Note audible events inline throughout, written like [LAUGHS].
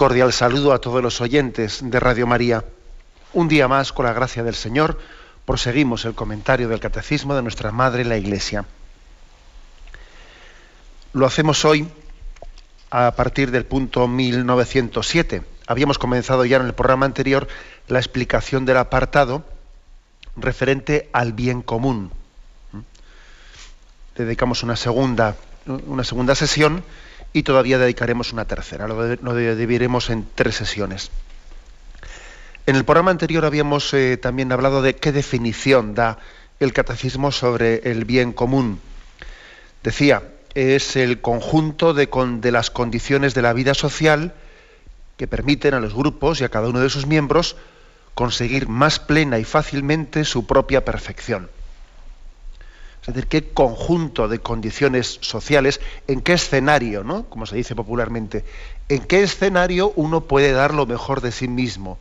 Cordial saludo a todos los oyentes de Radio María. Un día más, con la gracia del Señor, proseguimos el comentario del Catecismo de nuestra Madre la Iglesia. Lo hacemos hoy a partir del punto 1907. Habíamos comenzado ya en el programa anterior la explicación del apartado referente al bien común. Dedicamos una segunda, una segunda sesión y todavía dedicaremos una tercera. Lo, dividiremos en tres sesiones. En el programa anterior habíamos eh, también hablado de qué definición da el catecismo sobre el bien común. Decía, es el conjunto de, de las condiciones de la vida social que permiten a los grupos y a cada uno de sus miembros conseguir más plena y fácilmente su propia perfección. Es decir, qué conjunto de condiciones sociales, en qué escenario, ¿no? Como se dice popularmente, en qué escenario uno puede dar lo mejor de sí mismo,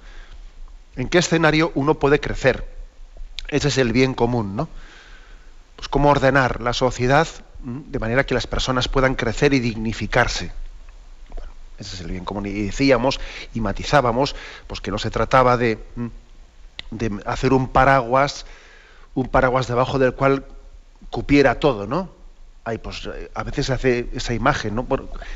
en qué escenario uno puede crecer. Ese es el bien común, ¿no? Pues cómo ordenar la sociedad de manera que las personas puedan crecer y dignificarse. Ese es el bien común. Y decíamos y matizábamos pues que no se trataba de hacer un paraguas, un paraguas debajo del cual cupiera todo, ¿no? Hay, pues, eh, a veces se hace esa imagen, ¿no?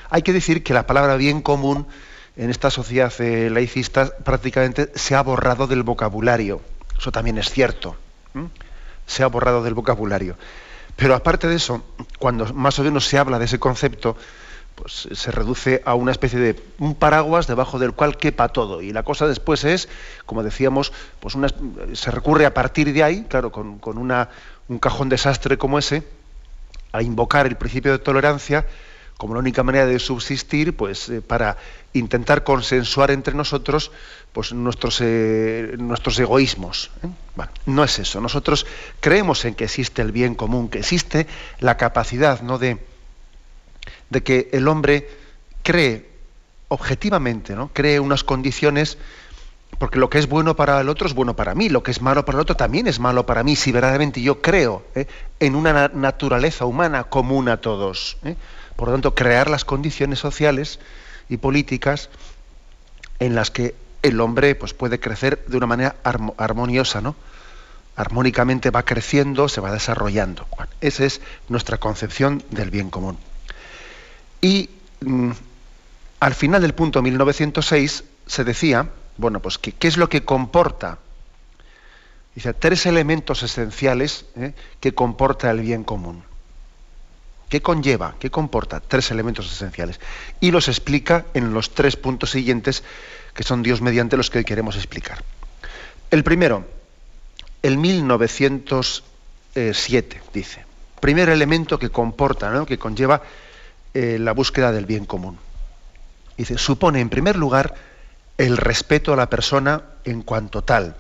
hay que decir que la palabra bien común en esta sociedad eh, laicista prácticamente se ha borrado del vocabulario. Eso también es cierto. Se ha borrado del vocabulario. Pero aparte de eso, cuando más o menos se habla de ese concepto, pues se reduce a una especie de un paraguas debajo del cual quepa todo. Y la cosa después es, como decíamos, pues se recurre a partir de ahí, claro, con una, un cajón desastre como ese, a invocar el principio de tolerancia como la única manera de subsistir, pues eh, para intentar consensuar entre nosotros pues, nuestros, eh, nuestros egoísmos. ¿eh? no es eso. Nosotros creemos en que existe el bien común, que existe la capacidad ¿no? de, de que el hombre cree objetivamente, ¿no? cree unas condiciones porque lo que es bueno para el otro es bueno para mí, lo que es malo para el otro también es malo para mí, si verdaderamente yo creo ¿eh? en una naturaleza humana común a todos. ¿eh? Por lo tanto, crear las condiciones sociales y políticas en las que el hombre pues, puede crecer de una manera armoniosa, ¿no? Armónicamente va creciendo, se va desarrollando. esa es nuestra concepción del bien común. Y mm, al final del punto 1906 se decía bueno, pues ¿qué, es lo que comporta? Dice, tres elementos esenciales ¿eh? que comporta el bien común. ¿Qué conlleva? ¿Qué comporta? Tres elementos esenciales. Y los explica en los tres puntos siguientes, que son Dios mediante los que hoy queremos explicar. El primero, el 1907, dice. Primer elemento que comporta, ¿no? que conlleva eh, la búsqueda del bien común. Dice, supone en primer lugar el respeto a la persona en cuanto tal.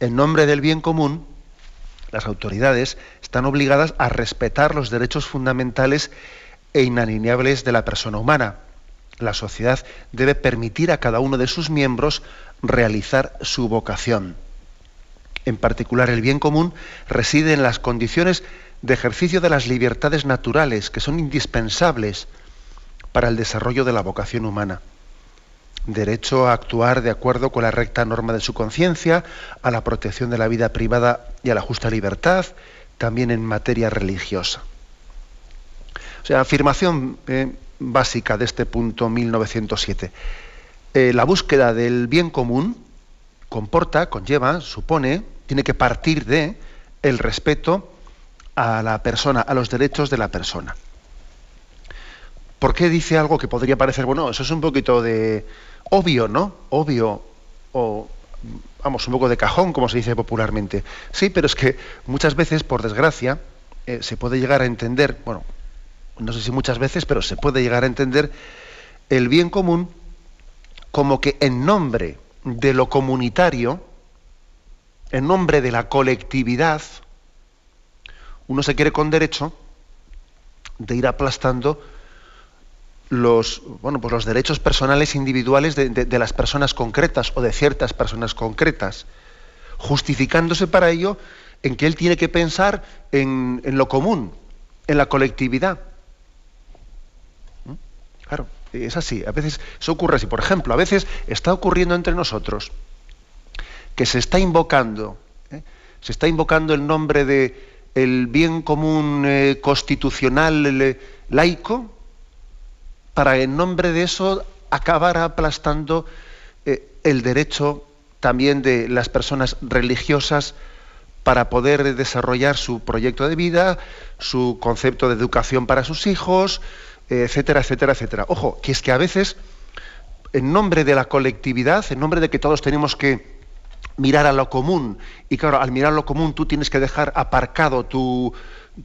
En nombre del bien común, las autoridades están obligadas a respetar los derechos fundamentales e inalineables de la persona humana. La sociedad debe permitir a cada uno de sus miembros realizar su vocación. En particular, el bien común reside en las condiciones de ejercicio de las libertades naturales que son indispensables para el desarrollo de la vocación humana derecho a actuar de acuerdo con la recta norma de su conciencia, a la protección de la vida privada y a la justa libertad, también en materia religiosa. O sea, afirmación eh, básica de este punto 1907. Eh, la búsqueda del bien común comporta, conlleva, supone, tiene que partir de el respeto a la persona, a los derechos de la persona. ¿Por qué dice algo que podría parecer, bueno, eso es un poquito de, obvio, ¿no? Obvio, o vamos, un poco de cajón, como se dice popularmente. Sí, pero es que muchas veces, por desgracia, eh, se puede llegar a entender, bueno, no sé si muchas veces, pero se puede llegar a entender el bien común como que en nombre de lo comunitario, en nombre de la colectividad, uno se quiere con derecho de ir aplastando los, bueno, pues los derechos personales individuales de, las personas concretas o de ciertas personas concretas, justificándose para ello en que él tiene que pensar en, en lo común, en la colectividad. ¿Mm? Claro, es así. A veces eso ocurre así. Por ejemplo, a veces está ocurriendo entre nosotros que se está invocando, ¿eh? se está invocando el nombre de el bien común eh, constitucional laico, para en nombre de eso acabar aplastando eh, el derecho también de las personas religiosas para poder desarrollar su proyecto de vida, su concepto de educación para sus hijos, etcétera, etcétera, etcétera. Ojo, que es que a veces, en nombre de la colectividad, en nombre de que todos tenemos que mirar a lo común, y claro, al mirar a lo común tú tienes que dejar aparcado tu,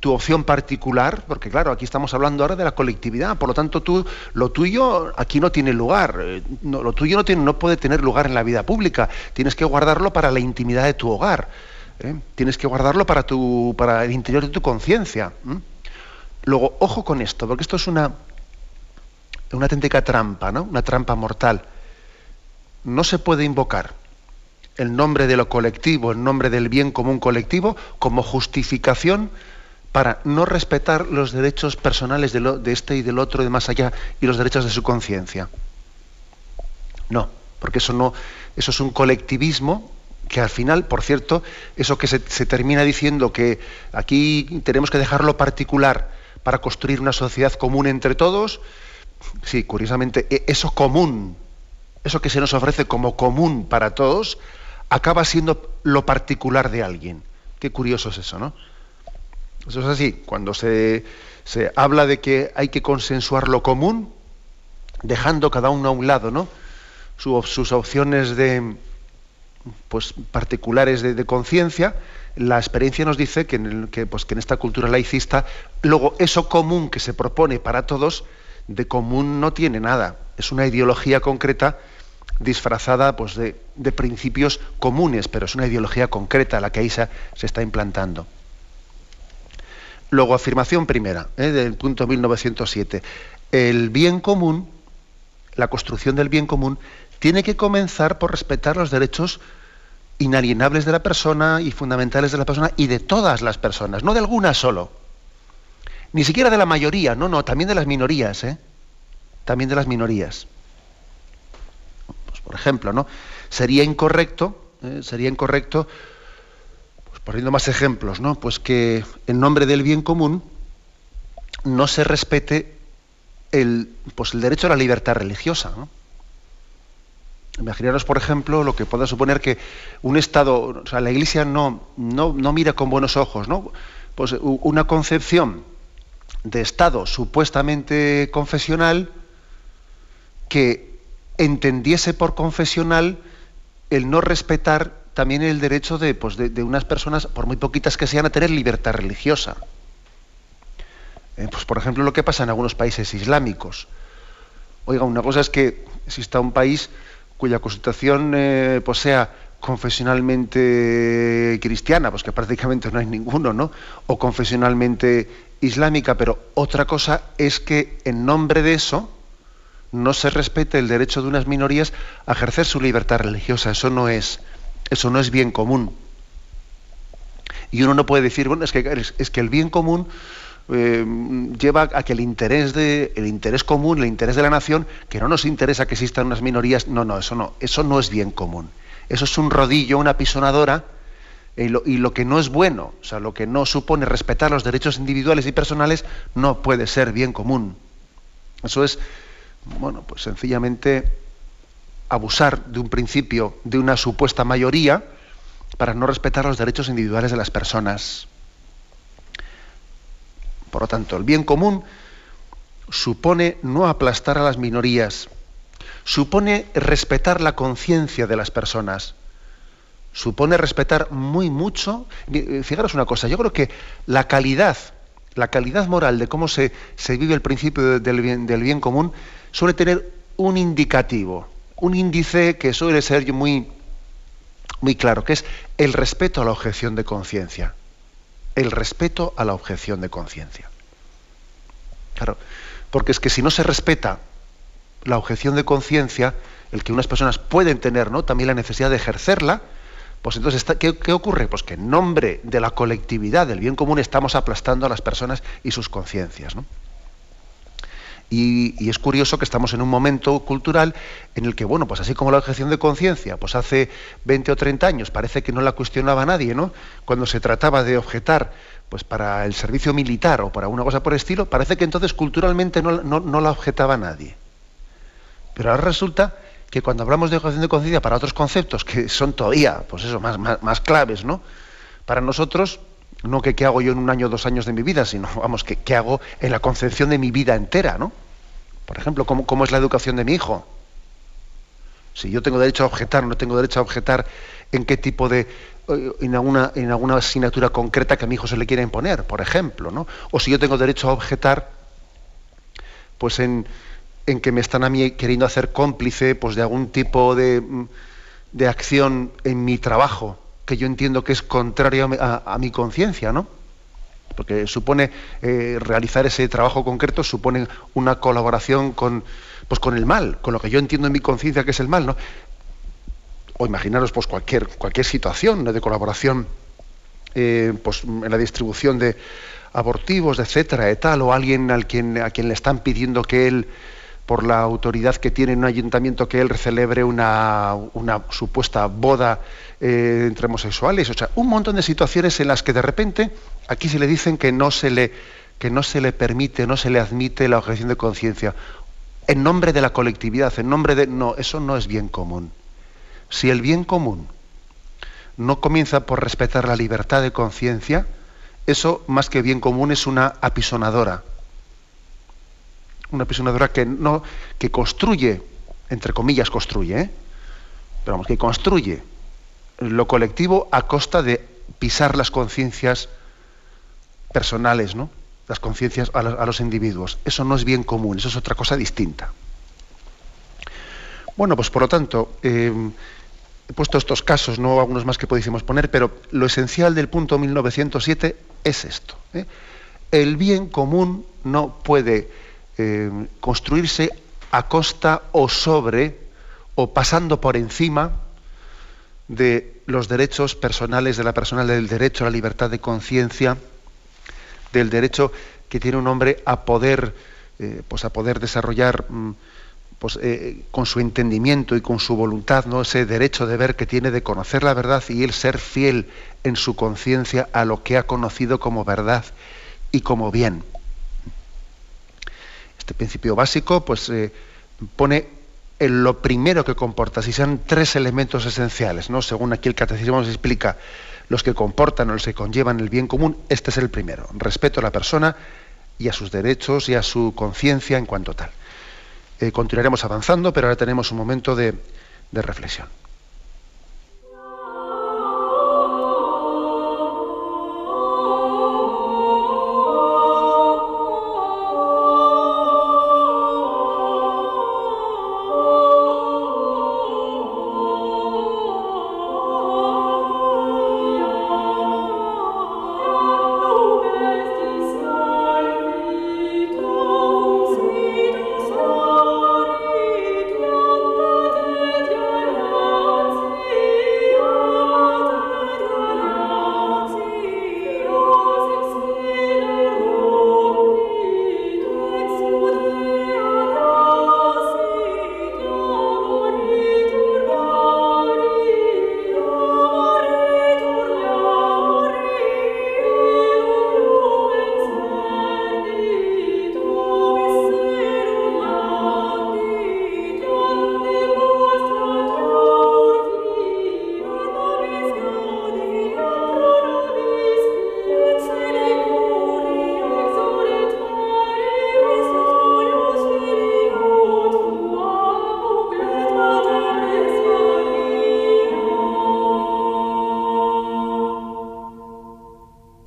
opción particular, porque claro, aquí estamos hablando ahora de la colectividad, por lo tanto tú, lo tuyo aquí no tiene lugar, eh, lo tuyo no, tiene, no puede tener lugar en la vida pública, tienes que guardarlo para la intimidad de tu hogar, ¿eh? tienes que guardarlo para, tu, para el interior de tu conciencia. Luego, ojo con esto, porque esto es una, una auténtica trampa, ¿no? Una trampa mortal. No se puede invocar el nombre de lo colectivo, el nombre del bien común colectivo, como justificación para no respetar los derechos personales de, este y del otro de más allá y los derechos de su conciencia. No, porque eso no, eso es un colectivismo que al final, por cierto, eso que se, se termina diciendo que aquí tenemos que dejarlo particular para construir una sociedad común entre todos, sí, curiosamente, e, eso común, eso que se nos ofrece como común para todos, acaba siendo lo particular de alguien. Qué curioso es eso, ¿no? Eso es así, cuando se, se habla de que hay que consensuar lo común, dejando cada uno a un lado, ¿no? sus opciones de, pues, particulares de conciencia, la experiencia nos dice que en, pues, que en esta cultura laicista, luego eso común que se propone para todos, de común no tiene nada. Es una ideología concreta disfrazada pues, de, principios comunes, pero es una ideología concreta la que ahí se, está implantando. Luego, afirmación primera, ¿eh? del punto 1907. El bien común, la construcción del bien común, tiene que comenzar por respetar los derechos inalienables de la persona y fundamentales de la persona y de todas las personas, no de algunas solo. Ni siquiera de la mayoría, no, no, también de las minorías, ¿eh? También de las minorías. Pues, por ejemplo, ¿no? Sería incorrecto, ¿eh? sería incorrecto, poniendo más ejemplos, ¿no? Pues que en nombre del bien común no se respete el, pues el derecho a la libertad religiosa, ¿no? Imaginaros, por ejemplo, lo que pueda suponer que un Estado, o sea, la Iglesia no, no, mira con buenos ojos, ¿no? Pues una concepción de Estado supuestamente confesional que entendiese por confesional el no respetar también el derecho de, pues de, unas personas, por muy poquitas que sean, a tener libertad religiosa. Eh, pues por ejemplo lo que pasa en algunos países islámicos. Oiga, una cosa es que exista un país cuya constitución eh, pues sea confesionalmente cristiana, pues que prácticamente no hay ninguno, ¿no? O confesionalmente islámica, pero otra cosa es que en nombre de eso no se respete el derecho de unas minorías a ejercer su libertad religiosa. Eso no es, eso no es bien común. Y uno no puede decir, bueno, es que, es que el bien común eh, lleva a que el interés, de, el interés común, el interés de la nación, que no nos interesa que existan unas minorías, no, no, eso no, eso no es bien común. Eso es un rodillo, una pisonadora, y lo, y lo que no es bueno, o sea, lo que no supone respetar los derechos individuales y personales, no puede ser bien común. Eso es, bueno, pues sencillamente abusar de un principio, de una supuesta mayoría, para no respetar los derechos individuales de las personas. Por lo tanto, el bien común supone no aplastar a las minorías, supone respetar la conciencia de las personas, supone respetar muy mucho. Eh, fijaros una cosa, yo creo que la calidad, la calidad moral de cómo se, vive el principio del bien común, suele tener un indicativo, un índice que suele ser muy, muy claro, que es el respeto a la objeción de conciencia. El respeto a la objeción de conciencia. Claro, porque es que si no se respeta la objeción de conciencia, el que unas personas pueden tener, ¿no? También la necesidad de ejercerla, pues entonces, ¿qué, ¿qué, ocurre? Pues que en nombre de la colectividad, del bien común, estamos aplastando a las personas y sus conciencias, ¿no? Y, es curioso que estamos en un momento cultural en el que, bueno, pues así como la objeción de conciencia, pues hace 20 o 30 años parece que no la cuestionaba nadie, ¿no? Cuando se trataba de objetar pues para el servicio militar o para una cosa por estilo, parece que entonces culturalmente no, la objetaba nadie. Pero ahora resulta que cuando hablamos de objeción de conciencia para otros conceptos que son todavía, pues eso, más, más, claves, ¿no? Para nosotros, no que qué hago yo en un año o dos años de mi vida, sino, vamos, que qué hago en la concepción de mi vida entera, ¿no? Por ejemplo, ¿cómo, es la educación de mi hijo? Si yo tengo derecho a objetar, no tengo derecho a objetar en qué tipo de, eh, en alguna, en alguna asignatura concreta que a mi hijo se le quiera imponer, por ejemplo, ¿no? O si yo tengo derecho a objetar, pues en, en que me están a mí queriendo hacer cómplice pues, de algún tipo de, de acción en mi trabajo, que yo entiendo que es contrario a mi conciencia, ¿no? Porque supone eh, realizar ese trabajo concreto supone una colaboración con, pues, con el mal, con lo que yo entiendo en mi conciencia que es el mal, ¿no? O imaginaros pues cualquier, cualquier situación de colaboración eh, pues, en la distribución de abortivos, etcétera, tal, o alguien al quien, a quien le están pidiendo que él por la autoridad que tiene en un ayuntamiento que él celebre una, supuesta boda eh, entre homosexuales, o sea, un montón de situaciones en las que de repente aquí se le dicen que no se le, que no se le permite, no se le admite la objeción de conciencia, en nombre de la colectividad, en nombre de... No, eso no es bien común. Si el bien común no comienza por respetar la libertad de conciencia, eso más que bien común es una apisonadora. Una apisonadora que no, que construye, entre comillas construye, ¿eh? pero vamos, que construye lo colectivo a costa de pisar las conciencias personales, ¿no? Las conciencias a, los individuos. Eso no es bien común, eso es otra cosa distinta. Bueno, pues por lo tanto, em, he puesto estos casos, no algunos más que pudiésemos poner, pero lo esencial del punto 1907 es esto. ¿eh? El bien común no puede em, construirse a costa o sobre o pasando por encima de los derechos personales de la persona, del derecho a la libertad de conciencia, del derecho que tiene un hombre a poder, eh, pues a poder desarrollar mm, pues, eh, con su entendimiento y con su voluntad, ¿no? ese derecho de ver que tiene de conocer la verdad y él ser fiel en su conciencia a lo que ha conocido como verdad y como bien. Este principio básico pues, eh, pone en lo primero que comporta, si sean tres elementos esenciales, ¿no? según aquí el catecismo nos explica, los que comportan o los que conllevan el bien común, este es el primero, respeto a la persona y a sus derechos y a su conciencia en cuanto tal. Eh, continuaremos avanzando, pero ahora tenemos un momento de reflexión.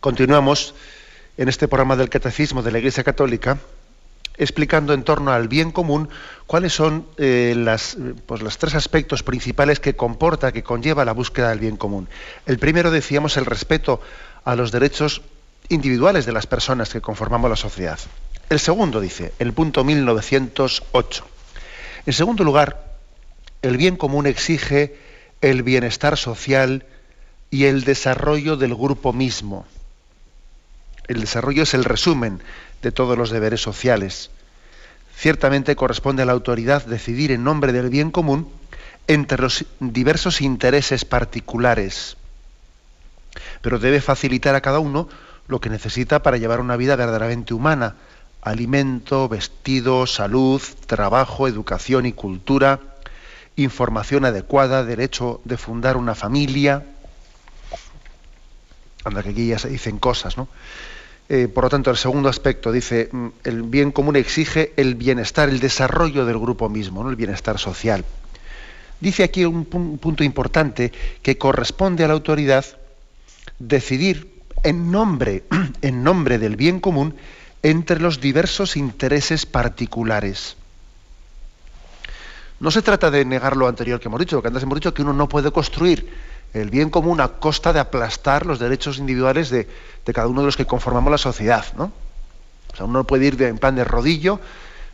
Continuamos en este programa del Catecismo de la Iglesia Católica explicando en torno al bien común cuáles son eh, las, pues, los tres aspectos principales que comporta, que conlleva la búsqueda del bien común. El primero, decíamos, el respeto a los derechos individuales de las personas que conformamos la sociedad. El segundo, dice, el punto 1908. En segundo lugar, el bien común exige el bienestar social y el desarrollo del grupo mismo. El desarrollo es el resumen de todos los deberes sociales. Ciertamente corresponde a la autoridad decidir en nombre del bien común entre los diversos intereses particulares, pero debe facilitar a cada uno lo que necesita para llevar una vida verdaderamente humana, alimento, vestido, salud, trabajo, educación y cultura, información adecuada, derecho de fundar una familia. Anda que aquí ya se dicen cosas, ¿no? Eh, por lo tanto, el segundo aspecto dice, mm, el bien común exige el bienestar, el desarrollo del grupo mismo, ¿no? el bienestar social. Dice aquí un, punto importante que corresponde a la autoridad decidir en nombre, [CLEARS THROAT] en nombre del bien común entre los diversos intereses particulares. No se trata de negar lo anterior que hemos dicho, que antes hemos dicho que uno no puede construir el bien común a costa de aplastar los derechos individuales de, cada uno de los que conformamos la sociedad, ¿no? O sea, uno no puede ir en plan de rodillo,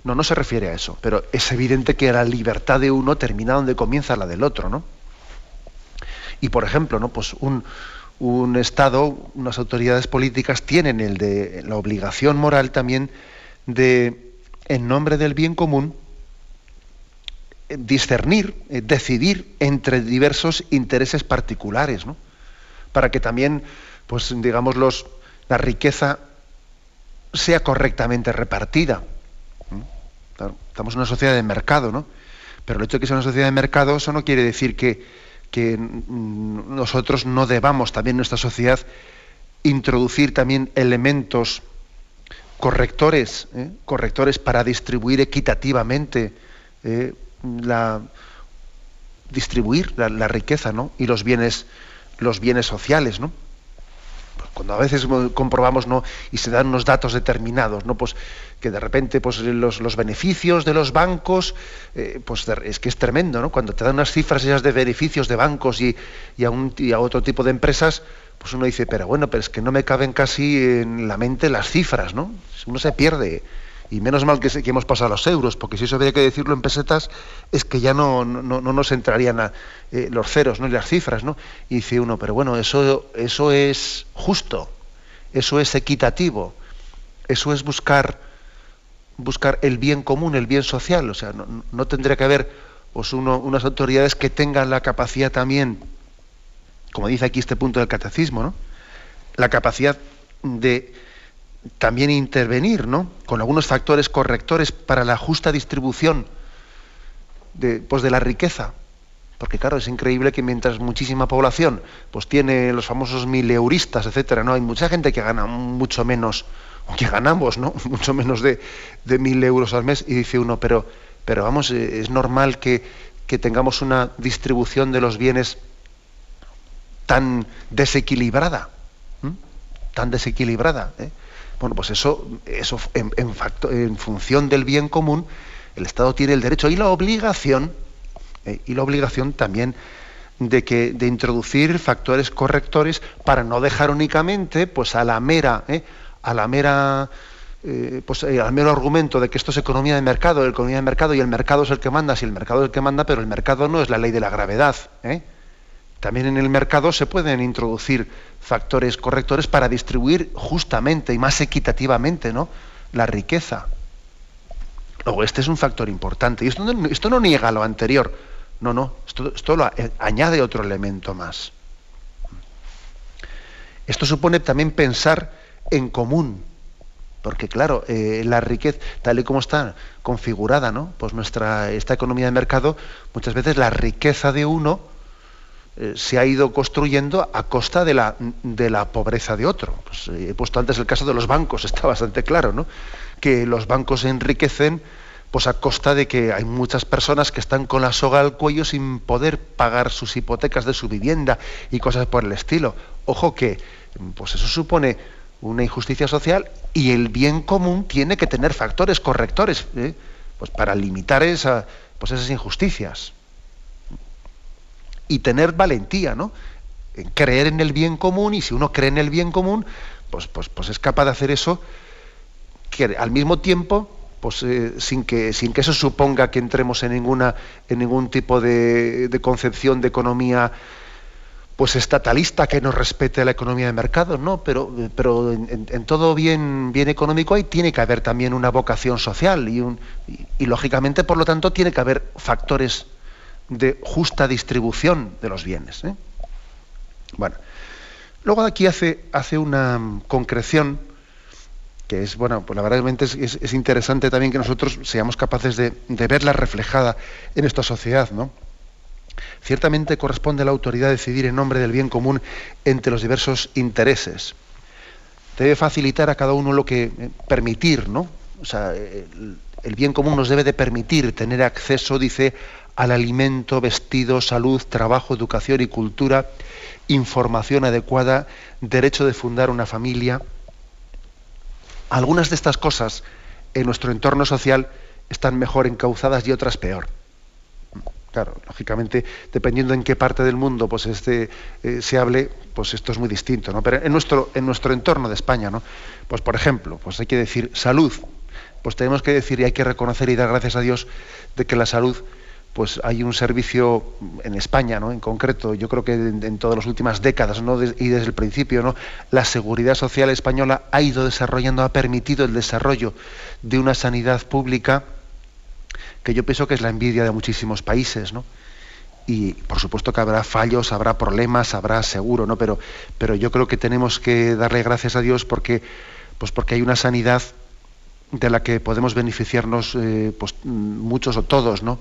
no, no se refiere a eso, pero es evidente que la libertad de uno termina donde comienza la del otro, ¿no? Y por ejemplo, ¿no? Pues un, Estado, unas autoridades políticas tienen de la obligación moral también de, en nombre del bien común, discernir, eh, decidir entre diversos intereses particulares, ¿no? para que también, pues digamos, los, la riqueza sea correctamente repartida. estamos en una sociedad de mercado, ¿no? Pero el hecho de que sea una sociedad de mercado, eso no quiere decir que, que mm, nosotros no debamos también en nuestra sociedad introducir también elementos correctores, ¿eh? correctores para distribuir equitativamente eh, la, distribuir la, riqueza ¿no? y los bienes, los bienes sociales. ¿no? Pues cuando a veces comprobamos ¿no? y se dan unos datos determinados, ¿no? pues que de repente pues, los, los beneficios de los bancos, eh, pues es que es tremendo, ¿no? cuando te dan unas cifras esas de beneficios de bancos y, y, a un, y a otro tipo de empresas, pues uno dice, pero bueno, pero es que no me caben casi en la mente las cifras, ¿no? Uno se pierde y menos mal que, hemos pasado a los euros, porque si eso había que decirlo en pesetas, es que ya no, no, nos entrarían eh, los ceros ¿no? y las cifras. ¿no? Y dice uno, pero bueno, eso, eso es justo, eso es equitativo, eso es buscar, buscar el bien común, el bien social. O sea, no, tendría que haber pues, uno, unas autoridades que tengan la capacidad también, como dice aquí este punto del catecismo, ¿no? la capacidad de también intervenir ¿no? con algunos factores correctores para la justa distribución de, pues de la riqueza. Porque claro, es increíble que mientras muchísima población pues tiene los famosos mileuristas, etcétera, ¿no? Hay mucha gente que gana mucho menos, o que ganamos, ¿no? [LAUGHS] Mucho menos de, de mil euros al mes, y dice uno, pero, pero vamos, eh, es normal que, que tengamos una distribución de los bienes tan desequilibrada, tan desequilibrada. ¿eh? Bueno, pues eso, eso en, función del bien común, el Estado tiene el derecho y la obligación, eh, y la obligación también de, que, de introducir factores correctores para no dejar únicamente pues, a la mera, eh, a la mera eh, pues, al mero argumento de que esto es economía de mercado, economía de mercado y el mercado es el que manda, si el mercado es el que manda, pero el mercado no es la ley de la gravedad. También en el mercado se pueden introducir factores correctores para distribuir justamente y más equitativamente ¿no? la riqueza. Luego, este es un factor importante. Y esto no, niega lo anterior. No, no. Esto, lo añade otro elemento más. Esto supone también pensar en común. Porque, claro, eh, la riqueza, tal y como está configurada, ¿no? Pues nuestra, esta economía de mercado, muchas veces la riqueza de uno eh, se ha ido construyendo a costa de la, de la pobreza de otro. Pues, eh, he puesto antes el caso de los bancos, [LAUGHS] está bastante claro, ¿no? Que los bancos se enriquecen pues a costa de que hay muchas personas que están con la soga al cuello sin poder pagar sus hipotecas de su vivienda y cosas por el estilo. Ojo que pues eso supone una injusticia social y el bien común tiene que tener factores correctores ¿eh? pues para limitar pues esas injusticias. Y tener valentía, ¿no? En creer en el bien común y si uno cree en el bien común, pues, pues, pues es capaz de hacer eso que al mismo tiempo pues eh, sin que sin que eso suponga que entremos en ninguna en ningún tipo de, de concepción de economía pues estatalista que no respete la economía de mercado, no, pero, pero en, todo bien, bien económico ahí tiene que haber también una vocación social y, un, y, lógicamente, por lo tanto, tiene que haber factores de justa distribución de los bienes. ¿eh? Bueno, luego aquí hace, hace una concreción que es, bueno, pues la verdad es, es, interesante también que nosotros seamos capaces de, de verla reflejada en esta sociedad, ¿no? Ciertamente corresponde a la autoridad decidir en nombre del bien común entre los diversos intereses. Debe facilitar a cada uno lo que eh, permitir, ¿no? O sea, el, el bien común nos debe de permitir tener acceso, dice, al alimento, vestido, salud, trabajo, educación y cultura, información adecuada, derecho de fundar una familia. Algunas de estas cosas en nuestro entorno social están mejor encauzadas y otras peor. Claro, lógicamente, dependiendo en qué parte del mundo pues este, eh, se hable, pues esto es muy distinto, ¿no? Pero en nuestro, en nuestro entorno de España, ¿no? Pues por ejemplo, pues hay que decir salud. Pues tenemos que decir y hay que reconocer y dar gracias a Dios de que la salud, pues hay un servicio en España, ¿no? En concreto, yo creo que en, todas las últimas décadas, y desde el principio, ¿no? La seguridad social española ha ido desarrollando, ha permitido el desarrollo de una sanidad pública que yo pienso que es la envidia de muchísimos países, ¿no? Y por supuesto que habrá fallos, habrá problemas, habrá seguro, ¿no? Pero, yo creo que tenemos que darle gracias a Dios porque, pues hay una sanidad de la que podemos beneficiarnos eh, pues, muchos o todos, ¿no?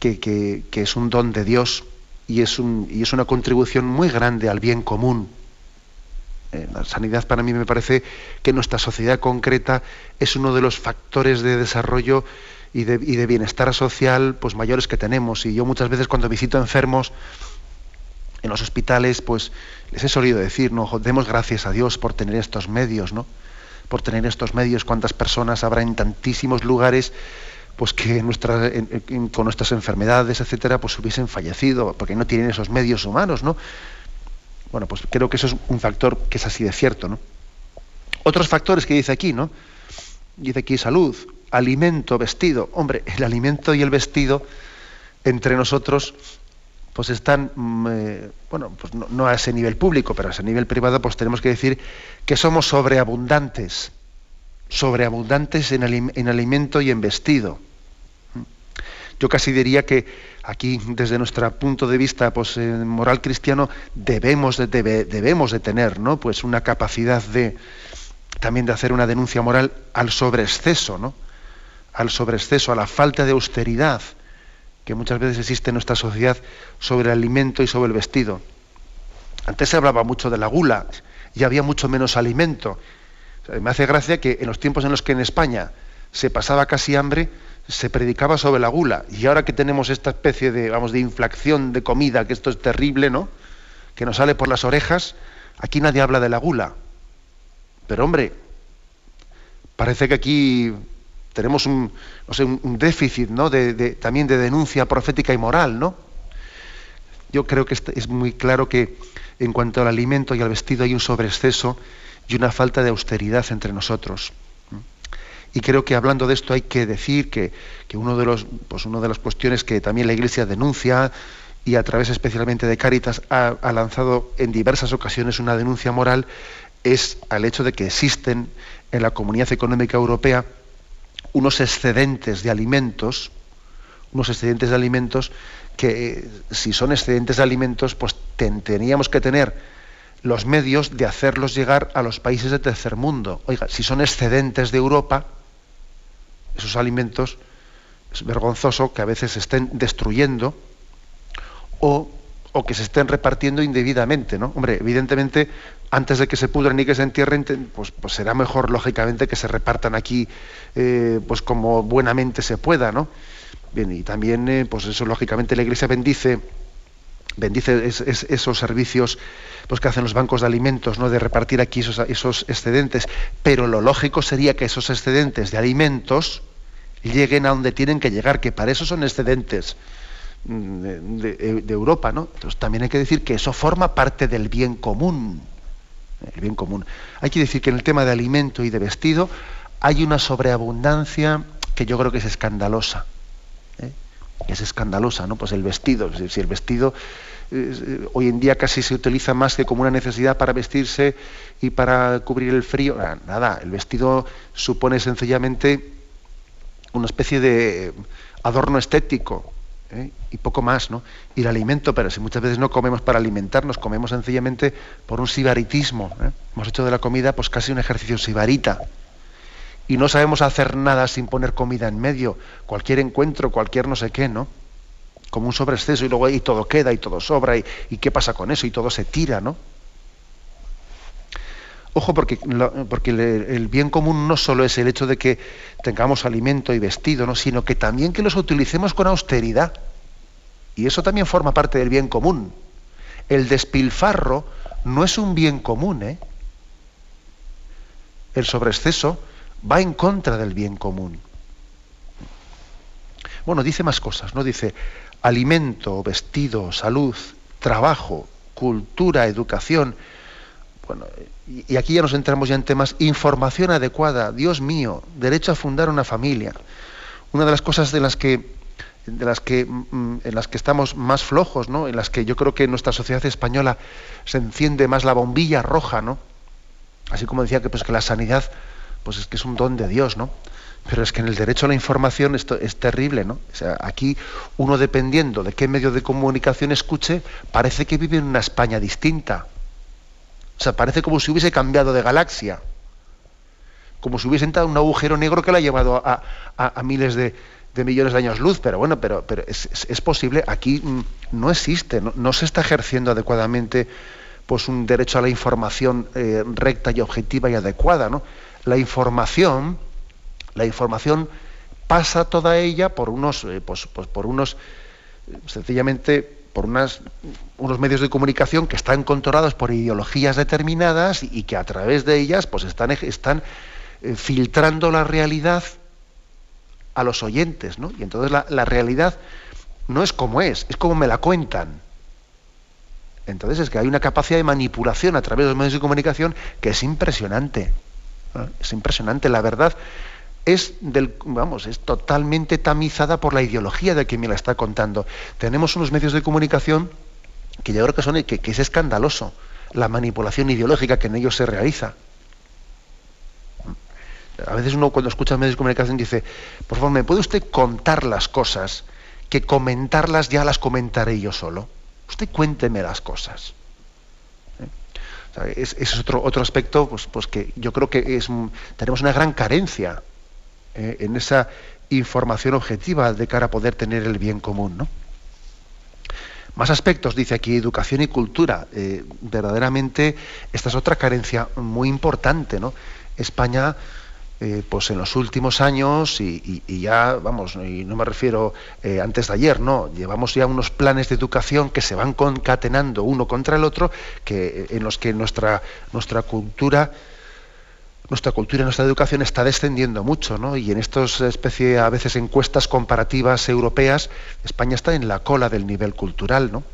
Que, es un don de Dios y es, un, y es una contribución muy grande al bien común. Eh, la sanidad para mí me parece que nuestra sociedad concreta es uno de los factores de desarrollo y de, bienestar social pues mayores que tenemos. Y yo muchas veces cuando visito enfermos en los hospitales, pues les he solido decir, ¿no? Demos gracias a Dios por tener estos medios, ¿no? Por tener estos medios, cuántas personas habrá en tantísimos lugares pues que nuestra, con nuestras enfermedades, etcétera, pues hubiesen fallecido, porque no tienen esos medios humanos, ¿no? Bueno, pues creo que eso es un factor que es así de cierto, ¿no? Otros factores que dice aquí, ¿no? Dice aquí salud, alimento, vestido. Hombre, el alimento y el vestido entre nosotros pues están, mm, eh, bueno, pues no, a ese nivel público, pero a ese nivel privado, pues tenemos que decir que somos sobreabundantes, sobreabundantes en, en alimento y en vestido. Yo casi diría que aquí, desde nuestro punto de vista pues, eh, moral cristiano, debemos de, debemos de tener ¿no? pues una capacidad de también de hacer una denuncia moral al sobreexceso, ¿no? al sobreexceso, a la falta de austeridad que muchas veces existe en nuestra sociedad sobre el alimento y sobre el vestido. Antes se hablaba mucho de la gula y había mucho menos alimento. Me hace gracia que en los tiempos en los que en España se pasaba casi hambre, se predicaba sobre la gula. Y ahora que tenemos esta especie de, vamos, de inflación de comida, que esto es terrible, ¿no? Que nos sale por las orejas, aquí nadie habla de la gula. Pero hombre, parece que aquí tenemos un, un déficit ¿no? de, también de denuncia profética y moral, ¿no? Yo creo que es muy claro que en cuanto al alimento y al vestido hay un sobreexceso y una falta de austeridad entre nosotros. Y creo que hablando de esto hay que decir que, uno de los, pues una de las cuestiones que también la Iglesia denuncia y a través especialmente de Cáritas ha, ha lanzado en diversas ocasiones una denuncia moral es al hecho de que existen en la Comunidad Económica Europea unos excedentes de alimentos, unos excedentes de alimentos que eh, si son excedentes de alimentos, pues teníamos que tener los medios de hacerlos llegar a los países de tercer mundo. Oiga, si son excedentes de Europa, esos alimentos, es vergonzoso que a veces se estén destruyendo o, o que se estén repartiendo indebidamente, ¿no? Hombre, evidentemente antes de que se pudran y que se entierren, pues, pues será mejor, lógicamente, que se repartan aquí eh, pues como buenamente se pueda, ¿no? Bien, y también, eh, pues eso, lógicamente, la Iglesia bendice bendice esos servicios pues, que hacen los bancos de alimentos, ¿no? de repartir aquí esos, excedentes, pero lo lógico sería que esos excedentes de alimentos lleguen a donde tienen que llegar, que para eso son excedentes mm, de, de, Europa, ¿no? Entonces también hay que decir que eso forma parte del bien común. El bien común. Hay que decir que en el tema de alimento y de vestido hay una sobreabundancia que yo creo que es escandalosa. Es escandalosa, ¿no? Pues el vestido, si el vestido eh, hoy en día casi se utiliza más que como una necesidad para vestirse y para cubrir el frío. Nada, el vestido supone sencillamente una especie de adorno estético ¿eh? y poco más, ¿no? Y el alimento, pero si muchas veces no comemos para alimentarnos, comemos sencillamente por un sibaritismo. ¿eh? Hemos hecho de la comida pues casi un ejercicio sibarita. Y no sabemos hacer nada sin poner comida en medio. Cualquier encuentro, cualquier no sé qué, ¿no? como un sobreexceso y luego ahí todo queda y todo sobra y, qué pasa con eso y todo se tira, ¿no? Ojo, porque, porque el, bien común no solo es el hecho de que tengamos alimento y vestido, ¿no? sino que también que los utilicemos con austeridad. Y eso también forma parte del bien común. El despilfarro no es un bien común. ¿eh? El sobreexceso va en contra del bien común. Bueno, dice más cosas, ¿no? Dice, alimento, vestido, salud, trabajo, cultura, educación. Bueno, y aquí ya nos entramos ya en temas información adecuada, Dios mío, derecho a fundar una familia. Una de las cosas de las que de las que mm, en las que estamos más flojos, ¿no? En las que yo creo que en nuestra sociedad española se enciende más la bombilla roja, ¿no? Así como decía que pues que la sanidad pues es que es un don de Dios, ¿no? Pero es que en el derecho a la información esto es terrible, ¿no? O sea, aquí uno dependiendo de qué medio de comunicación escuche, parece que vive en una España distinta. O sea, parece como si hubiese cambiado de galaxia. Como si hubiese entrado en un agujero negro que la ha llevado a, miles de, millones de años luz. Pero bueno, pero, pero es, posible. Aquí mm, no existe, no, se está ejerciendo adecuadamente pues un derecho a la información eh, recta y objetiva y adecuada, ¿no? La información la información pasa toda ella por unos, eh, pues, pues, por unos, sencillamente, por unas, unos medios de comunicación que están controlados por ideologías determinadas y, que a través de ellas pues están, están eh, filtrando la realidad a los oyentes, ¿no? Y entonces la, la, realidad no es como es, es como me la cuentan. Entonces es que hay una capacidad de manipulación a través de los medios de comunicación que es impresionante. Es impresionante. La verdad es del, vamos, es totalmente tamizada por la ideología de quien me la está contando. Tenemos unos medios de comunicación que yo creo que son que, es escandaloso la manipulación ideológica que en ellos se realiza. A veces uno cuando escucha medios de comunicación dice, por favor, ¿me puede usted contar las cosas? Que comentarlas ya las comentaré yo solo. Usted cuénteme las cosas. Ese es otro, otro aspecto pues, pues que yo creo que es, tenemos una gran carencia eh, en esa información objetiva de cara a poder tener el bien común. ¿no? Más aspectos, dice aquí, educación y cultura. Eh, verdaderamente, esta es otra carencia muy importante. ¿no? España, eh, pues en los últimos años, y, ya, vamos, y no me refiero antes de ayer, no, llevamos ya unos planes de educación que se van concatenando uno contra el otro, que, en los que nuestra, nuestra cultura nuestra cultura y nuestra educación está descendiendo mucho, ¿no? Y en estas especie a veces encuestas comparativas europeas, España está en la cola del nivel cultural, ¿no?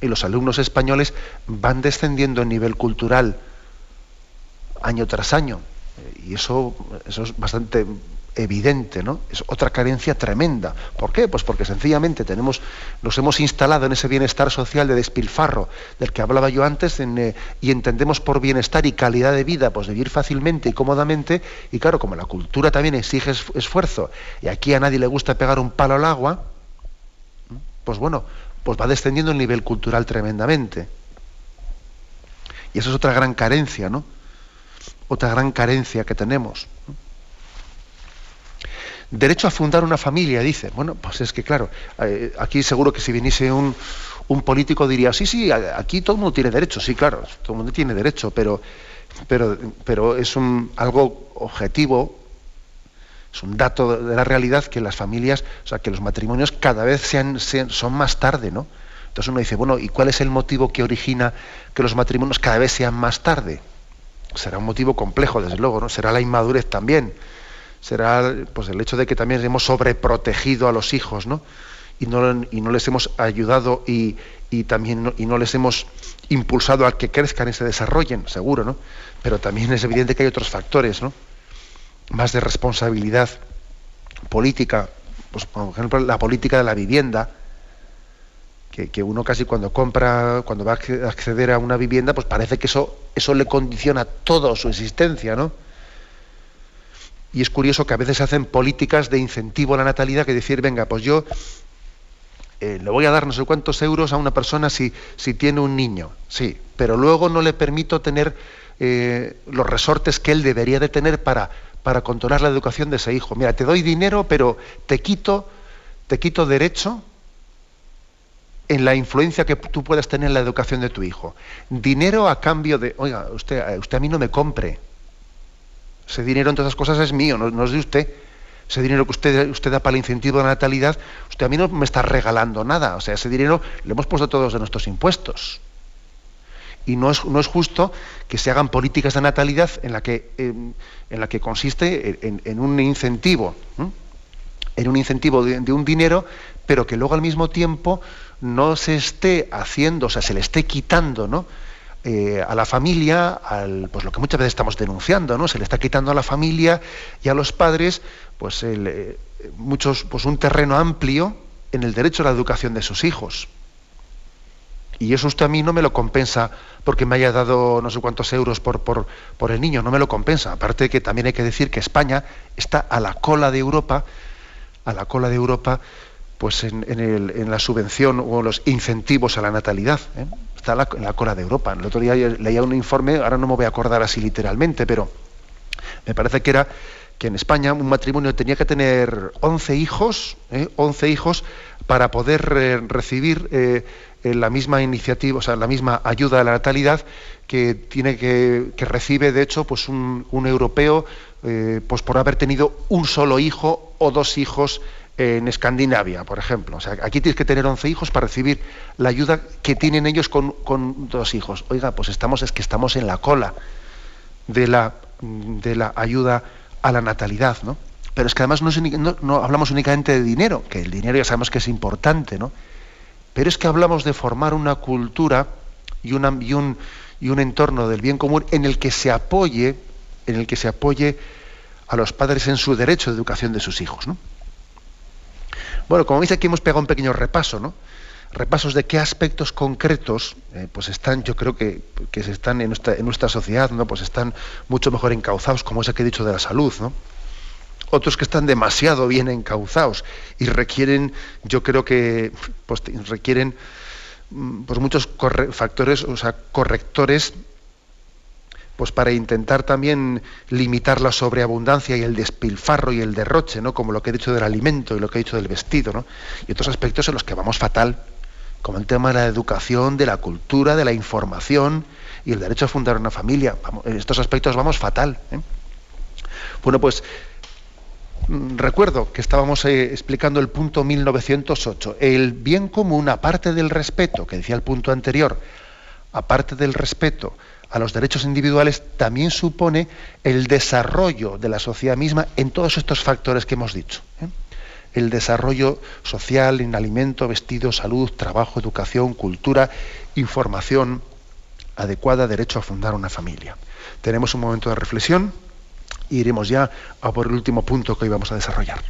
Y los alumnos españoles van descendiendo en nivel cultural año tras año. Y eso, eso es bastante evidente, ¿no? Es otra carencia tremenda. ¿Por qué? Pues porque sencillamente tenemos, nos hemos instalado en ese bienestar social de despilfarro del que hablaba yo antes eh, y entendemos por bienestar y calidad de vida, pues vivir fácilmente y cómodamente. Y claro, como la cultura también exige esfuerzo y aquí a nadie le gusta pegar un palo al agua, pues bueno, pues va descendiendo el nivel cultural tremendamente. Y eso es otra gran carencia, ¿no? Otra gran carencia que tenemos. Derecho a fundar una familia, dice. Bueno, pues es que claro, eh, aquí seguro que si viniese un, político diría, sí, sí, aquí todo el mundo tiene derecho, sí, claro, todo el mundo tiene derecho, pero, pero, pero es un, algo objetivo, es un dato de la realidad que las familias, o sea, que los matrimonios cada vez sean, son más tarde, ¿no? Entonces uno dice, bueno, ¿y cuál es el motivo que origina que los matrimonios cada vez sean más tarde? Será un motivo complejo, desde luego, ¿no? Será la inmadurez también. Será pues, el hecho de que también hemos sobreprotegido a los hijos, ¿no? Y no, y no les hemos ayudado y, también no, y no les hemos impulsado a que crezcan y se desarrollen, seguro, ¿no? Pero también es evidente que hay otros factores, ¿no? Más de responsabilidad política, pues por ejemplo la política de la vivienda, que, uno casi cuando compra, cuando va a acceder a una vivienda, pues parece que eso, eso le condiciona toda su existencia, ¿no? Y es curioso que a veces se hacen políticas de incentivo a la natalidad que decir, venga, pues yo eh, le voy a dar no sé cuántos euros a una persona si, si tiene un niño, sí, pero luego no le permito tener eh, los resortes que él debería de tener para, para controlar la educación de ese hijo. Mira, te doy dinero, pero te quito, te quito derecho en la influencia que tú puedas tener en la educación de tu hijo. Dinero a cambio de, oiga, usted, eh, a mí no me compre. Ese dinero, entre otras cosas, es mío, no, es de usted. Ese dinero que usted, usted da para el incentivo de la natalidad, usted a mí no me está regalando nada. O sea, ese dinero lo hemos puesto todos de nuestros impuestos. Y no es, no es justo que se hagan políticas de natalidad en la que, en, la que consiste en, un incentivo, en un incentivo de un dinero, pero que luego al mismo tiempo no se esté haciendo, o sea, se le esté quitando, ¿no? Eh, a la familia, al, pues lo que muchas veces estamos denunciando, ¿no? Se le está quitando a la familia y a los padres, pues eh, muchos, pues un terreno amplio en el derecho a la educación de sus hijos. Y eso usted a mí no me lo compensa porque me haya dado no sé cuántos euros por, por, por el niño, no me lo compensa. Aparte que también hay que decir que España está a la cola de Europa, a la cola de Europa pues en, la subvención o los incentivos a la natalidad. ¿eh? Está en la cola de Europa. El otro día leía un informe, ahora no me voy a acordar así literalmente, pero me parece que era que en España un matrimonio tenía que tener 11 hijos, 11 ¿eh? hijos para poder eh, recibir la misma iniciativa, o sea, la misma ayuda a la natalidad que tiene que, que recibe, de hecho, pues un, un europeo, pues por haber tenido un solo hijo o dos hijos en Escandinavia, por ejemplo. O sea, aquí tienes que tener 11 hijos para recibir la ayuda que tienen ellos con, dos hijos. Oiga, pues estamos, es que estamos en la cola de la, de la ayuda a la natalidad, ¿no? Pero es que además no, hablamos únicamente de dinero, que el dinero ya sabemos que es importante, ¿no? Pero es que hablamos de formar una cultura y, y, un, y un entorno del bien común en el que se apoye, en el que se apoye a los padres en su derecho de educación de sus hijos, ¿no? Bueno, como dice aquí hemos pegado un pequeño repaso, ¿no? Repasos de qué aspectos concretos, eh, pues están, yo creo que, que se están en nuestra, sociedad, ¿no? Pues están mucho mejor encauzados, como ese que he dicho de la salud, ¿no? Otros que están demasiado bien encauzados y requieren, yo creo que, pues requieren mm, pues muchos factores, o sea, correctores pues para intentar también limitar la sobreabundancia y el despilfarro y el derroche, ¿no? Como lo que he dicho del alimento y lo que he dicho del vestido, ¿no? Y otros aspectos en los que vamos fatal, como el tema de la educación, de la cultura, de la información y el derecho a fundar una familia. en estos aspectos vamos fatal. ¿eh? Bueno, pues mm, recuerdo que estábamos eh, explicando el punto 1908. El bien común, aparte del respeto, que decía el punto anterior, aparte del respeto a los derechos individuales también supone el desarrollo de la sociedad misma en todos estos factores que hemos dicho. ¿eh? El desarrollo social en alimento, vestido, salud, trabajo, educación, cultura, información adecuada, derecho a fundar una familia. Tenemos un momento de reflexión e iremos ya a por el último punto que hoy vamos a desarrollar.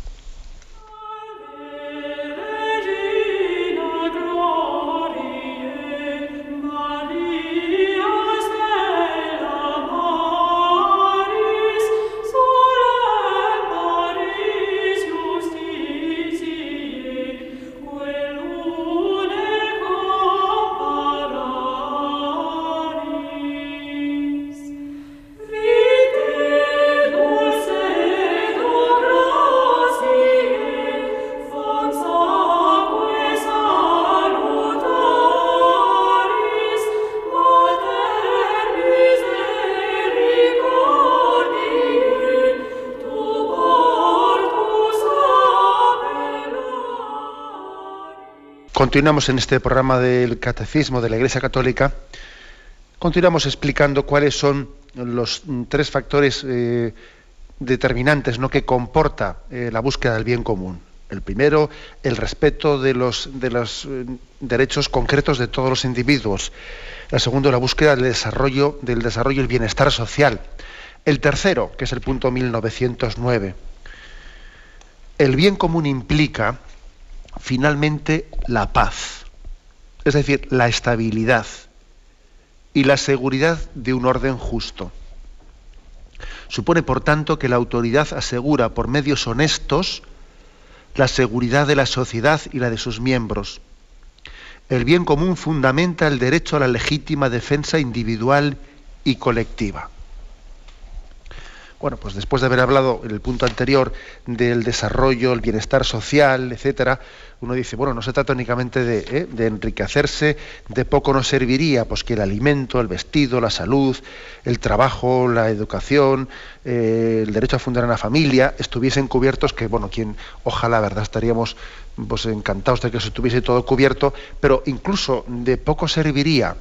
Continuamos en este programa del Catecismo de la Iglesia Católica. Continuamos explicando cuáles son los tres factores eh, determinantes ¿no? que comporta eh, la búsqueda del bien común. El primero, el respeto de los, eh, derechos concretos de todos los individuos. El segundo, la búsqueda del desarrollo, del desarrollo y el bienestar social. El tercero, que es el punto 1909. El bien común implica finalmente la paz, es decir, la estabilidad y la seguridad de un orden justo. Supone, por tanto, que la autoridad asegura por medios honestos la seguridad de la sociedad y la de sus miembros. El bien común fundamenta el derecho a la legítima defensa individual y colectiva. Bueno, pues después de haber hablado en el punto anterior del desarrollo, el bienestar social, etcétera, uno dice, bueno, no se trata únicamente de, ¿eh? enriquecerse, de poco nos serviría, pues que el alimento, el vestido, la salud, el trabajo, la educación, eh, el derecho a fundar una familia estuviesen cubiertos, que bueno, quien, ojalá, verdad, estaríamos pues encantados de que eso estuviese todo cubierto, pero incluso de poco serviría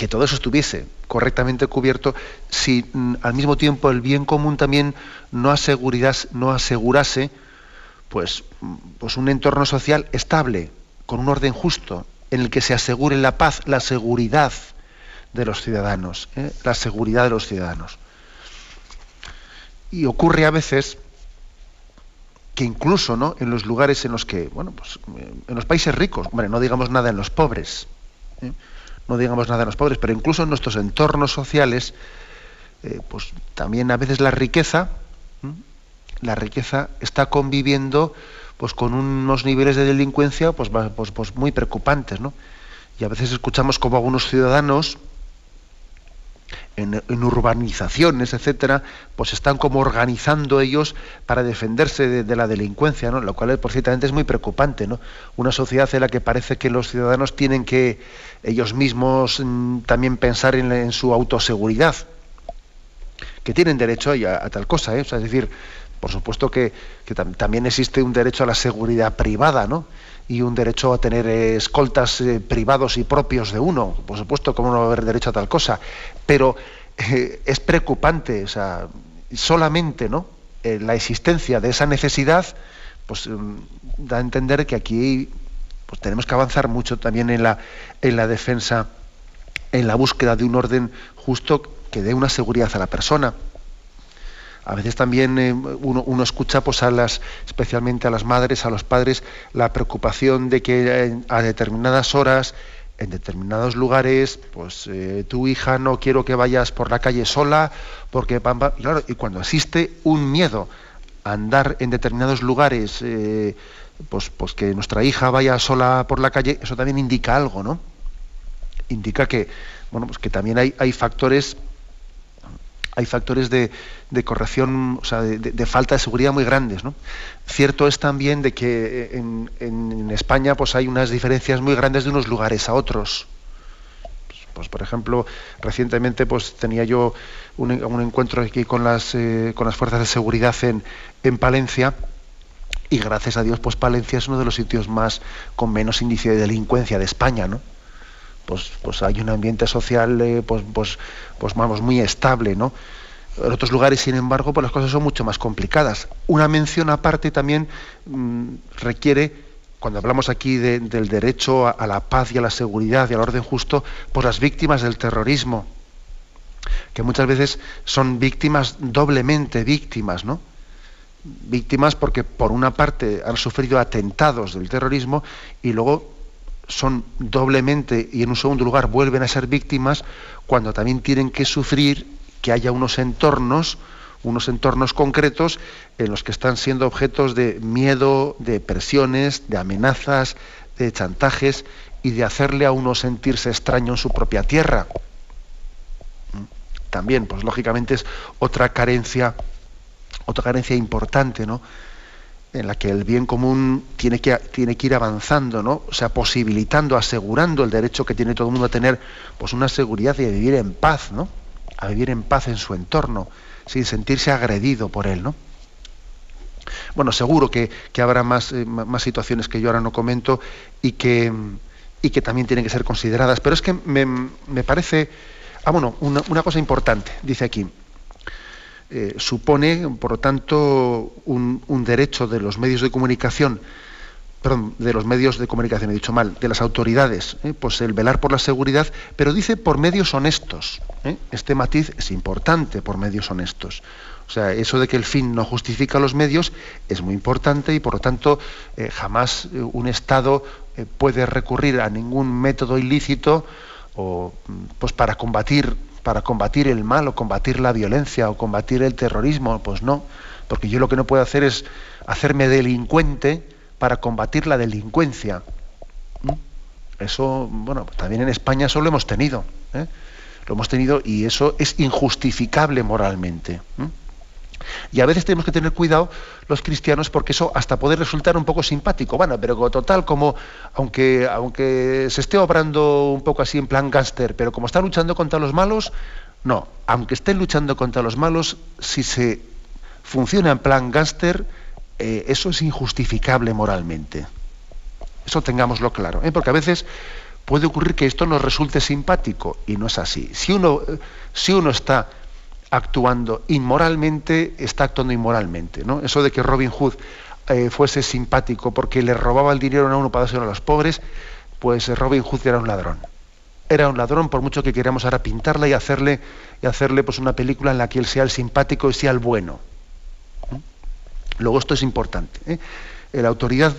que todo eso estuviese correctamente cubierto si mm, al mismo tiempo el bien común también no, asegurase pues, mm, pues un entorno social estable, con un orden justo, en el que se asegure la paz, la seguridad de los ciudadanos, ¿eh? la seguridad de los ciudadanos. Y ocurre a veces que incluso ¿no? en los lugares en los que, bueno, pues en los países ricos, hombre, no digamos nada en los pobres, ¿eh? No digamos nada de los pobres, pero incluso en nuestros entornos sociales, eh, pues también a veces la riqueza, la riqueza está conviviendo pues con unos niveles de delincuencia pues, pues, pues muy preocupantes, ¿no? Y a veces escuchamos como algunos ciudadanos en, urbanizaciones, etcétera, pues están como organizando ellos para defenderse de, la delincuencia, ¿no? Lo cual, por ciertamente, es muy preocupante, ¿no? Una sociedad en la que parece que los ciudadanos tienen que ellos mismos mm, también pensar en, su autoseguridad, que tienen derecho a, tal cosa, ¿eh? es decir, por supuesto que, también existe un derecho a la seguridad privada, ¿no? Y un derecho a tener escoltas eh, privados y propios de uno. Por supuesto, ¿cómo no va a haber derecho a tal cosa? Pero eh, es preocupante, o sea, solamente ¿no? Eh, la existencia de esa necesidad pues, mm, da a entender que aquí pues, tenemos que avanzar mucho también en la, en la defensa, en la búsqueda de un orden justo que dé una seguridad a la persona a veces también eh, uno, escucha pues, especialmente a las madres, a los padres, la preocupación de que eh, a determinadas horas, en determinados lugares, pues eh, tu hija no quiero que vayas por la calle sola, porque y, claro, y cuando existe un miedo a andar en determinados lugares, pues, pues que nuestra hija vaya sola por la calle, eso también indica algo, ¿no? Indica que, bueno, pues que también hay factores hay factores de, corrección, o sea, de, falta de seguridad muy grandes. ¿no? Cierto es también de que en, España pues, hay unas diferencias muy grandes de unos lugares a otros. Pues, por ejemplo, recientemente pues, tenía yo un, encuentro aquí con las, eh, con las fuerzas de seguridad en, en Palencia. Y gracias a Dios, pues Palencia es uno de los sitios más con menos índice de delincuencia de España, ¿no? Pues, pues hay un ambiente social eh, pues, pues, pues vamos, muy estable, ¿no? En otros lugares, sin embargo, pues las cosas son mucho más complicadas. Una mención aparte también mm, requiere, cuando hablamos aquí del derecho a, la paz y a la seguridad y al orden justo, pues las víctimas del terrorismo, que muchas veces son víctimas doblemente víctimas, ¿no? Víctimas porque por una parte han sufrido atentados del terrorismo y luego son doblemente y en un segundo lugar vuelven a ser víctimas cuando también tienen que sufrir que haya unos entornos, unos entornos concretos en los que están siendo objetos de miedo, de presiones, de amenazas, de chantajes y de hacerle a uno sentirse extraño en su propia tierra. También, pues lógicamente es otra carencia, otra carencia importante, ¿no? En la que el bien común tiene que, tiene que ir avanzando, ¿no? O sea, posibilitando, asegurando el derecho que tiene todo el mundo a tener pues una seguridad y a vivir en paz, ¿no? A vivir en paz en su entorno, sin sentirse agredido por él, ¿no? Bueno, seguro que, habrá más, eh, más, situaciones que yo ahora no comento y que, y que también tienen que ser consideradas, pero es que me, parece, ah, bueno, una, cosa importante, dice aquí, eh, supone, por lo tanto, un, derecho de los medios de comunicación perdón, de los medios de comunicación, he dicho mal, de las autoridades, ¿eh? pues el velar por la seguridad, pero dice por medios honestos. ¿eh? Este matiz es importante por medios honestos. O sea, eso de que el fin no justifica los medios es muy importante y por lo tanto jamás un Estado puede recurrir a ningún método ilícito o, pues para combatir para combatir el mal o combatir la violencia o combatir el terrorismo, pues no, porque yo lo que no puedo hacer es hacerme delincuente para combatir la delincuencia. ¿Mm? Eso, bueno, también en España eso lo hemos tenido. ¿eh? Lo hemos tenido y eso es injustificable moralmente. ¿Mm? Y a veces tenemos que tener cuidado los cristianos porque eso hasta puede resultar un poco simpático. Bueno, pero total, como aunque, aunque se esté obrando un poco así en plan gángster, pero como está luchando contra los malos, no. Aunque estén luchando contra los malos, si se funciona en plan gángster, eh, eso es injustificable moralmente. Eso tengámoslo claro, ¿eh? porque a veces puede ocurrir que esto nos resulte simpático y no es así. Si uno, si uno está actuando inmoralmente, está actuando inmoralmente. ¿no? Eso de que Robin Hood eh, fuese simpático porque le robaba el dinero a uno para dárselo a los pobres, pues Robin Hood era un ladrón. Era un ladrón por mucho que queramos ahora pintarla y hacerle, y hacerle pues, una película en la que él sea el simpático y sea el bueno. Luego esto es importante. ¿eh? La autoridad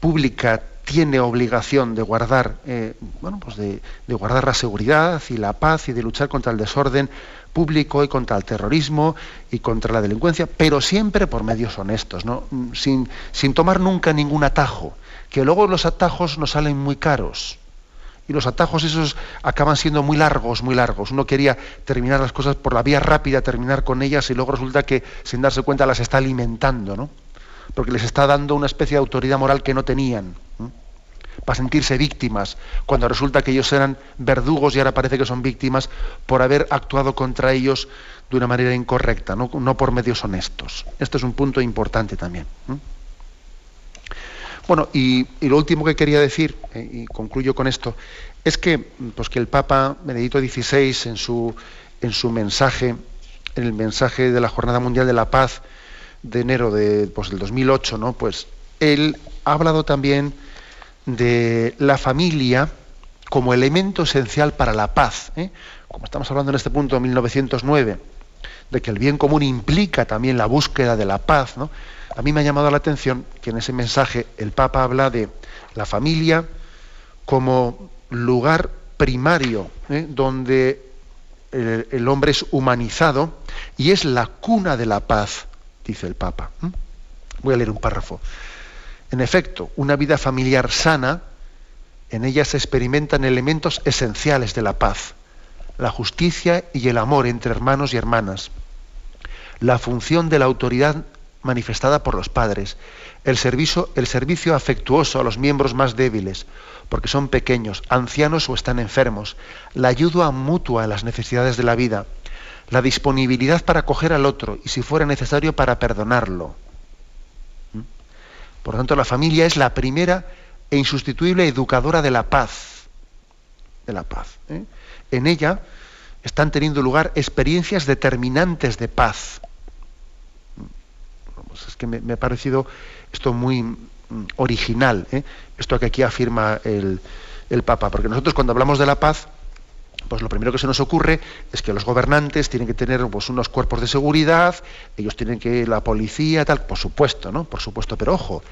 pública tiene obligación de guardar, eh, bueno, pues de, guardar la seguridad y la paz y de luchar contra el desorden público y contra el terrorismo y contra la delincuencia, pero siempre por medios honestos, ¿no? sin, sin tomar nunca ningún atajo, que luego los atajos nos salen muy caros y los atajos esos acaban siendo muy largos, muy largos. Uno quería terminar las cosas por la vía rápida, terminar con ellas y luego resulta que sin darse cuenta las está alimentando, ¿no? Porque les está dando una especie de autoridad moral que no tenían, para sentirse víctimas, cuando resulta que ellos eran verdugos y ahora parece que son víctimas por haber actuado contra ellos de una manera incorrecta, no, por medios honestos. Esto es un punto importante también. Bueno, y, lo último que quería decir, eh, y concluyo con esto, es que, pues que el Papa Benedicto XVI en su, en su mensaje, en el mensaje de la Jornada Mundial de la Paz de enero de, pues, del 2008, ¿no? pues él ha hablado también de la familia como elemento esencial para la paz. ¿eh? Como estamos hablando en este punto de 1909, de que el bien común implica también la búsqueda de la paz, ¿no? A mí me ha llamado la atención que en ese mensaje el Papa habla de la familia como lugar primario ¿eh? donde el, hombre es humanizado y es la cuna de la paz, dice el Papa. Voy a leer un párrafo. En efecto, una vida familiar sana, en ella se experimentan elementos esenciales de la paz, la justicia y el amor entre hermanos y hermanas, la función de la autoridad manifestada por los padres, el servicio, afectuoso a los miembros más débiles, porque son pequeños, ancianos o están enfermos, la ayuda mutua en las necesidades de la vida, la disponibilidad para acoger al otro y si fuera necesario para perdonarlo. Por lo tanto, la familia es la primera e insustituible educadora de la paz. De la paz. ¿eh? En ella están teniendo lugar experiencias determinantes de paz. Es que me, ha parecido esto muy mm, original, ¿eh? esto que aquí afirma el, Papa, porque nosotros cuando hablamos de la paz, pues lo primero que se nos ocurre es que los gobernantes tienen que tener pues, unos cuerpos de seguridad, ellos tienen que la policía, tal, por supuesto, ¿no? Por supuesto, pero ojo,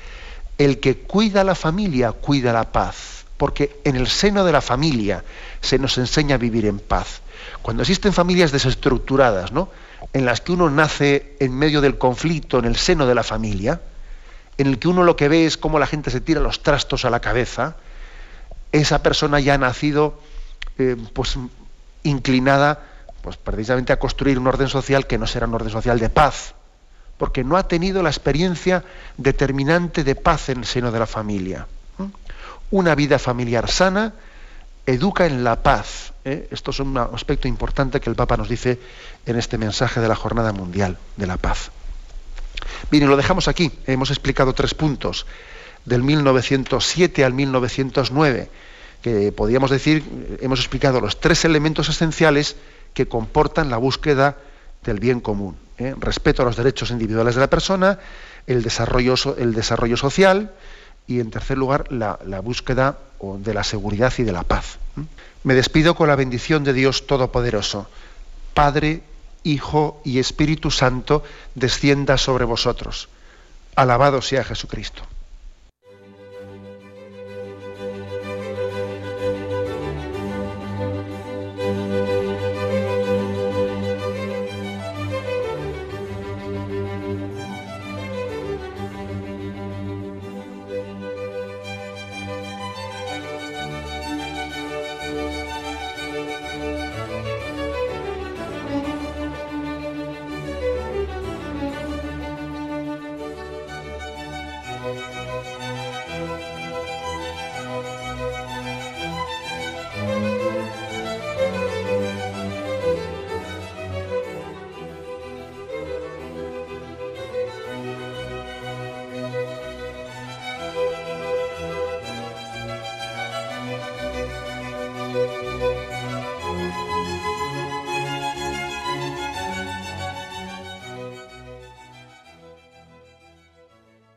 el que cuida la familia cuida la paz, porque en el seno de la familia se nos enseña a vivir en paz. Cuando existen familias desestructuradas, ¿no? en las que uno nace en medio del conflicto, en el seno de la familia, en el que uno lo que ve es cómo la gente se tira los trastos a la cabeza, esa persona ya ha nacido eh, pues, inclinada pues, precisamente a construir un orden social que no será un orden social de paz, porque no ha tenido la experiencia determinante de paz en el seno de la familia. Una vida familiar sana educa en la paz. ¿eh? Esto es un aspecto importante que el Papa nos dice en este mensaje de la Jornada Mundial de la Paz. Bien, y lo dejamos aquí. Hemos explicado tres puntos, del 1907 al 1909, que podríamos decir, hemos explicado los tres elementos esenciales que comportan la búsqueda del bien común. ¿eh? Respeto a los derechos individuales de la persona, el desarrollo, el desarrollo social y, en tercer lugar, la, búsqueda de la seguridad y de la paz. Me despido con la bendición de Dios Todopoderoso. Padre, Hijo y Espíritu Santo, descienda sobre vosotros. Alabado sea Jesucristo.